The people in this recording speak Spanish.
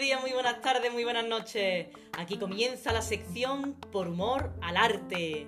días, muy buenas tardes, muy buenas noches. Aquí comienza la sección Por humor al arte.